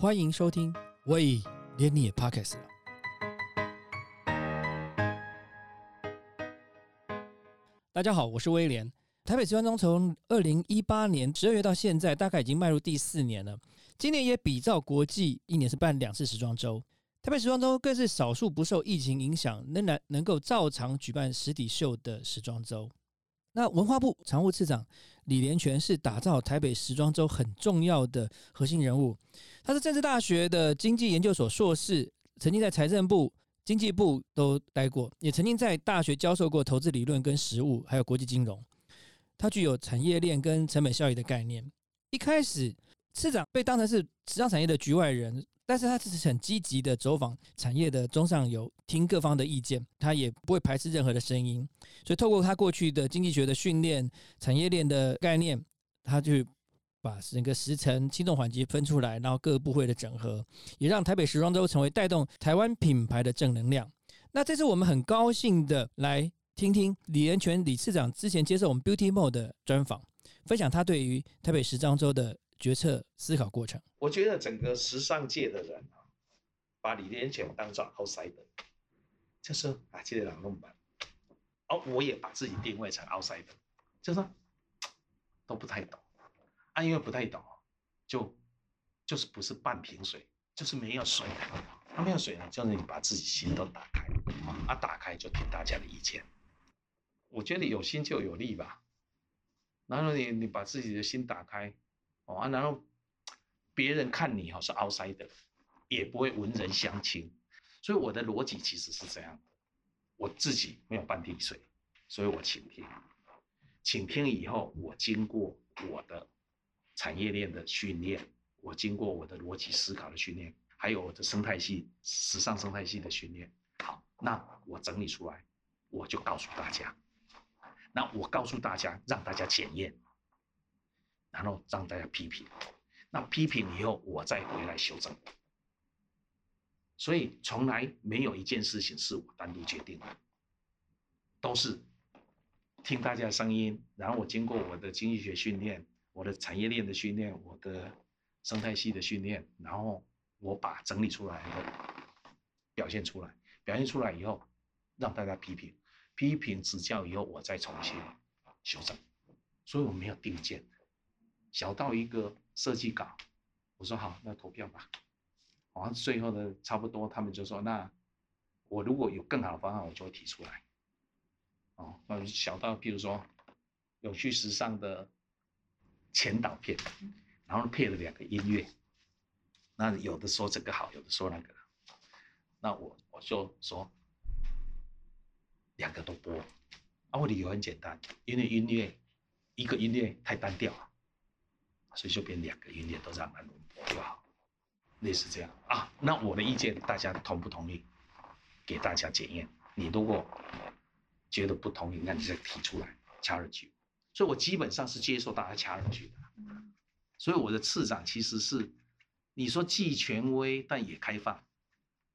欢迎收听，喂，连你也 Podcast 了。大家好，我是威廉。台北时装周从二零一八年十二月到现在，大概已经迈入第四年了。今年也比照国际，一年是办两次时装周。台北时装周更是少数不受疫情影响，仍然能够照常举办实体秀的时装周。那文化部常务次长李连全是打造台北时装周很重要的核心人物。他是政治大学的经济研究所硕士，曾经在财政部、经济部都待过，也曾经在大学教授过投资理论跟实务，还有国际金融。他具有产业链跟成本效益的概念。一开始，次长被当成是时尚产业的局外人。但是他只是很积极的走访产业的中上游，听各方的意见，他也不会排斥任何的声音。所以透过他过去的经济学的训练、产业链的概念，他去把整个时程轻重缓急分出来，然后各个部会的整合，也让台北时装周成为带动台湾品牌的正能量。那这次我们很高兴的来听听李仁全李次长之前接受我们 Beauty Mode 的专访，分享他对于台北时装周的。决策思考过程，我觉得整个时尚界的人啊，把李连全当做 outsider，就是啊，这些人弄吧，哦，我也把自己定位成 outsider，就是都不太懂。啊，因为不太懂，就就是不是半瓶水，就是没有水，他没有水呢，就是你把自己心都打开，啊，打开就听大家的意见，我觉得有心就有力吧，然后你你把自己的心打开。啊，然后别人看你哈是 outside 也不会文人相亲，所以我的逻辑其实是这样的：我自己没有半滴水，所以我倾听，倾听以后，我经过我的产业链的训练，我经过我的逻辑思考的训练，还有我的生态系、时尚生态系的训练，好，那我整理出来，我就告诉大家，那我告诉大家，让大家检验。然后让大家批评，那批评以后我再回来修正。所以从来没有一件事情是我单独决定的，都是听大家的声音，然后我经过我的经济学训练、我的产业链的训练、我的生态系的训练，然后我把整理出来以后表现出来，表现出来以后让大家批评，批评指教以后我再重新修正。所以我没有定见。小到一个设计稿，我说好，那投票吧。好，最后呢差不多，他们就说，那我如果有更好的方案，我就会提出来。哦，那小到譬如说，有趣时尚的前导片，然后配了两个音乐，那有的说这个好，有的说那个，那我我就说两个都播。啊，我理由很简单，因为音乐一个音乐太单调了。所以就变两个音乐都让它轮播就好，类似这样啊。那我的意见大家同不同意？给大家检验。你如果觉得不同意，那你再提出来掐二句。所以我基本上是接受大家掐二句的。所以我的次长其实是，你说既权威但也开放。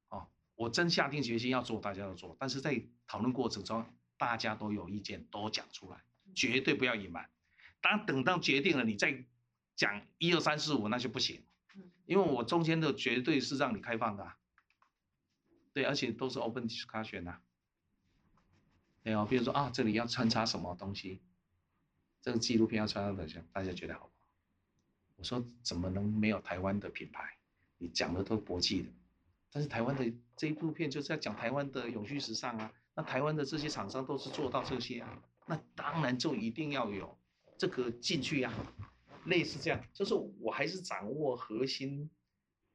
哦，我真下定决心要做，大家都做。但是在讨论过程中，大家都有意见，都讲出来，绝对不要隐瞒。当等到决定了，你再。讲一二三四五那就不行，因为我中间的绝对是让你开放的，对，而且都是 open discussion 呐，对哦，比如说啊，这里要穿插什么东西，这个纪录片要穿插哪些，大家觉得好不好？我说怎么能没有台湾的品牌？你讲的都国际的，但是台湾的这一部片就是要讲台湾的永续时尚啊，那台湾的这些厂商都是做到这些啊，那当然就一定要有这个进去呀。类似这样，就是我还是掌握核心、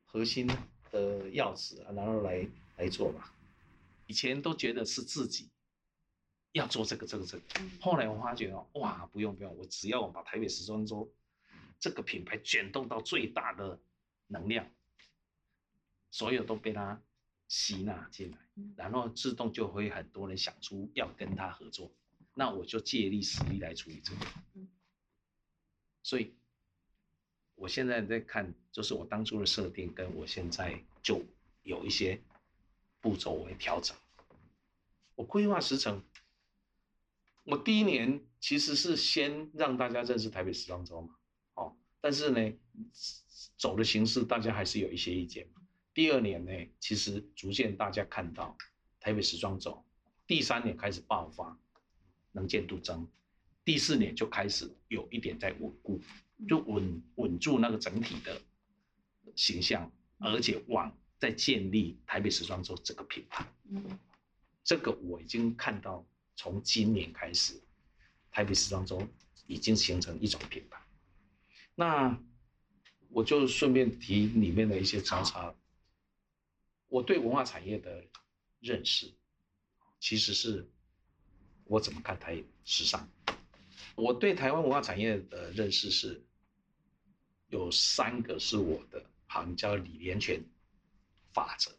核心的钥匙啊，然后来来做吧。以前都觉得是自己要做这个、这个、这个，后来我发觉哦，哇，不用不用，我只要我把台北时装周这个品牌卷动到最大的能量，所有都被它吸纳进来，然后自动就会很多人想出要跟他合作，那我就借力使力来处理这个，所以。我现在在看，就是我当初的设定，跟我现在就有一些步骤会调整。我规划时程，我第一年其实是先让大家认识台北时装周嘛，哦，但是呢，走的形式大家还是有一些意见。第二年呢，其实逐渐大家看到台北时装周，第三年开始爆发，能见度增，第四年就开始有一点在稳固，就稳稳住那个整体的形象，而且往在建立台北时装周这个品牌。嗯，这个我已经看到，从今年开始，台北时装周已经形成一种品牌。那我就顺便提里面的一些查查。我对文化产业的认识，其实是我怎么看台时尚。我对台湾文化产业的认识是，有三个是我的，行叫李连全法则。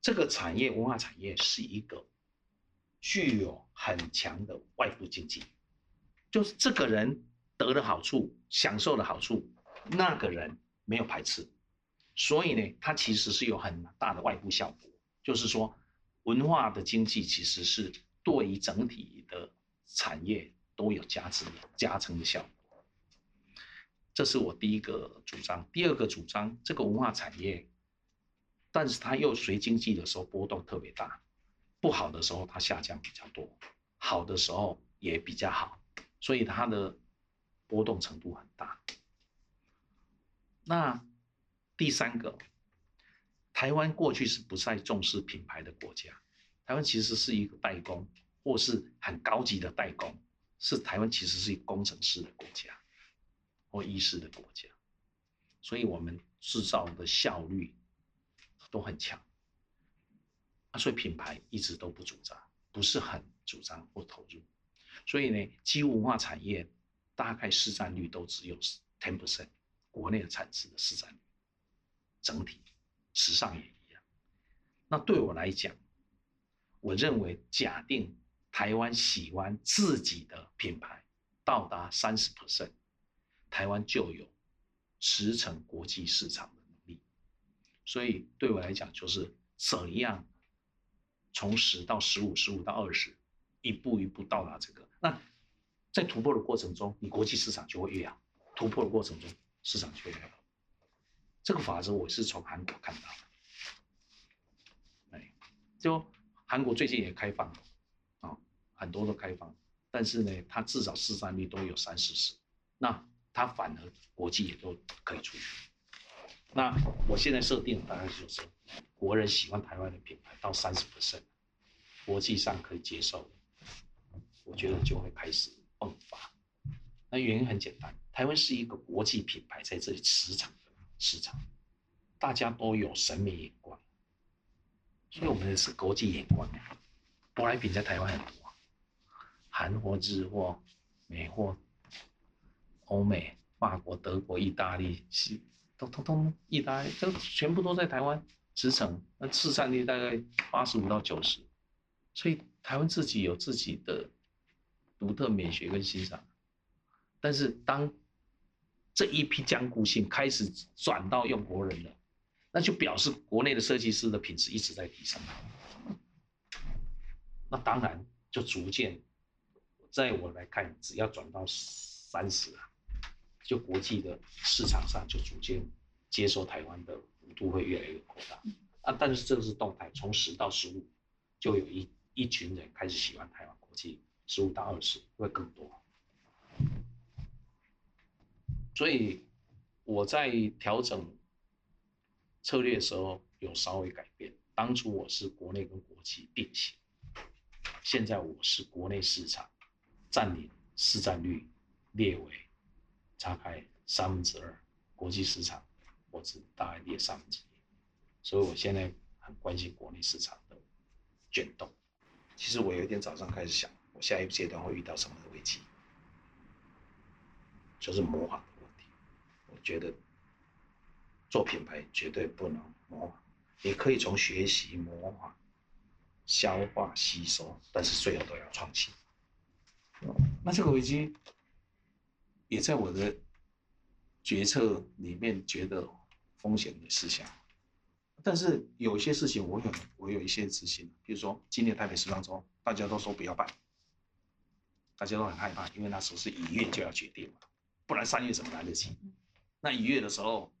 这个产业文化产业是一个具有很强的外部经济，就是这个人得的好处、享受的好处，那个人没有排斥。所以呢，它其实是有很大的外部效果，就是说，文化的经济其实是对于整体的产业都有加持、加成的效果。这是我第一个主张。第二个主张，这个文化产业，但是它又随经济的时候波动特别大，不好的时候它下降比较多，好的时候也比较好，所以它的波动程度很大。那。第三个，台湾过去是不太重视品牌的国家，台湾其实是一个代工或是很高级的代工，是台湾其实是一个工程师的国家或医师的国家，所以我们制造的效率都很强，啊，所以品牌一直都不主张，不是很主张或投入，所以呢，基文化产业大概市占率都只有 ten percent，国内的产值的市占率。整体时尚也一样。那对我来讲，我认为假定台湾喜欢自己的品牌到达三十 percent，台湾就有驰骋国际市场的能力。所以对我来讲，就是怎样从十到十五、十五到二十，一步一步到达这个。那在突破的过程中，你国际市场就会越好；突破的过程中，市场就会越好。这个法则我是从韩国看到的，哎，就韩国最近也开放了，啊，很多都开放，但是呢，它至少市占率都有三四十，那它反而国际也都可以出去。那我现在设定大概就是国人喜欢台湾的品牌到三十 percent，国际上可以接受，我觉得就会开始迸发。那原因很简单，台湾是一个国际品牌在这里驰骋。市场，大家都有审美眼光，所以我们是国际眼光。舶来品在台湾很多，韩货、日货、美货、欧美、法国、德国、意大利，西都通通意大利都全部都在台湾驰骋，那市占率大概八十五到九十，所以台湾自己有自己的独特美学跟欣赏，但是当这一批江固性开始转到用国人了，那就表示国内的设计师的品质一直在提升。那当然就逐渐，在我来看，只要转到三十啊，就国际的市场上就逐渐接受台湾的幅度会越来越扩大。啊，但是这个是动态，从十到十五，就有一一群人开始喜欢台湾，国际十五到二十会更多。所以我在调整策略的时候有稍微改变。当初我是国内跟国际并行，现在我是国内市场占领市占率列为差开三分之二，国际市场我只大概列三分之一。所以我现在很关心国内市场的卷动。其实我有一天早上开始想，我下一个阶段会遇到什么的危机，就是模仿的问题。我。觉得做品牌绝对不能模仿，你可以从学习、模仿、消化、吸收，但是最后都要创新。那这个危机也在我的决策里面觉得风险的事项，但是有些事情我有我有一些执行，比如说今年台北时装周，大家都说不要办，大家都很害怕，因为那时候是一月就要决定嘛。不然三月怎么来得及？那一月的时候，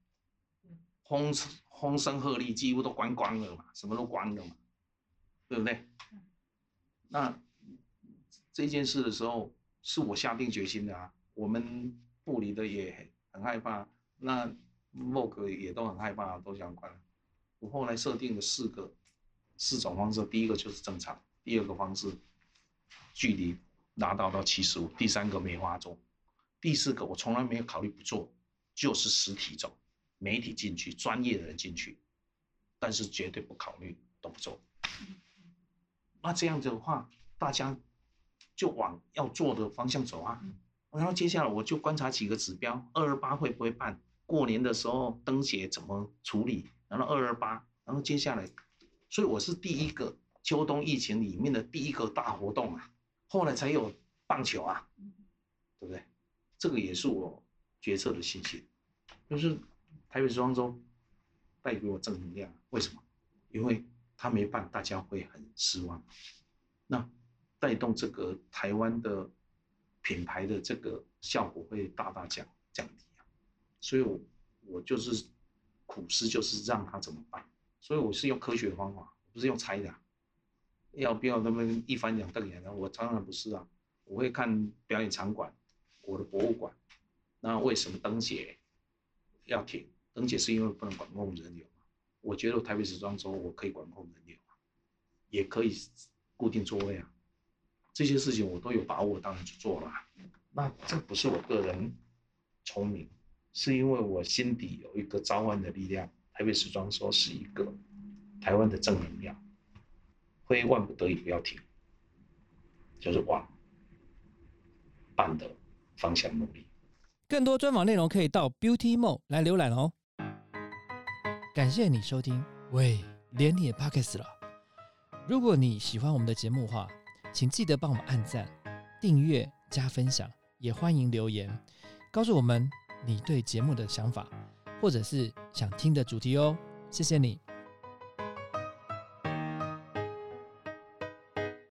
风风声鹤唳，几乎都关光了嘛，什么都关了嘛，对不对？那这件事的时候，是我下定决心的啊。我们部里的也很害怕，那默哥也都很害怕，都想关。我后来设定了四个四种方式，第一个就是正常，第二个方式距离达到到七十五，第三个梅花座，第四个我从来没有考虑不做，就是实体走，媒体进去，专业的人进去，但是绝对不考虑都不做。那这样子的话，大家就往要做的方向走啊。然后接下来我就观察几个指标：二二八会不会办？过年的时候灯节怎么处理？然后二二八，然后接下来，所以我是第一个秋冬疫情里面的第一个大活动啊。后来才有棒球啊，对不对？这个也是我决策的信息，就是台北时装周带给我正能量。为什么？因为他没办，大家会很失望。那带动这个台湾的品牌的这个效果会大大降降低啊。所以，我我就是苦思，就是让他怎么办。所以我是用科学的方法，不是用猜的。要不要那么一翻两瞪眼呢？我当然不是啊，我会看表演场馆，我的博物馆。那为什么灯节要停？灯节是因为不能管控人流嘛？我觉得台北时装周我可以管控人流啊，也可以固定座位啊。这些事情我都有把握，当然去做了。那这不是我个人聪明，是因为我心底有一个召唤的力量。台北时装周是一个台湾的正能量。会万不得已不要停，就是往办的方向努力。更多专访内容可以到 Beauty Mall 来浏览哦。感谢你收听，喂，连你也 Pockets 了。如果你喜欢我们的节目的话，请记得帮我们按赞、订阅、加分享，也欢迎留言告诉我们你对节目的想法，或者是想听的主题哦。谢谢你。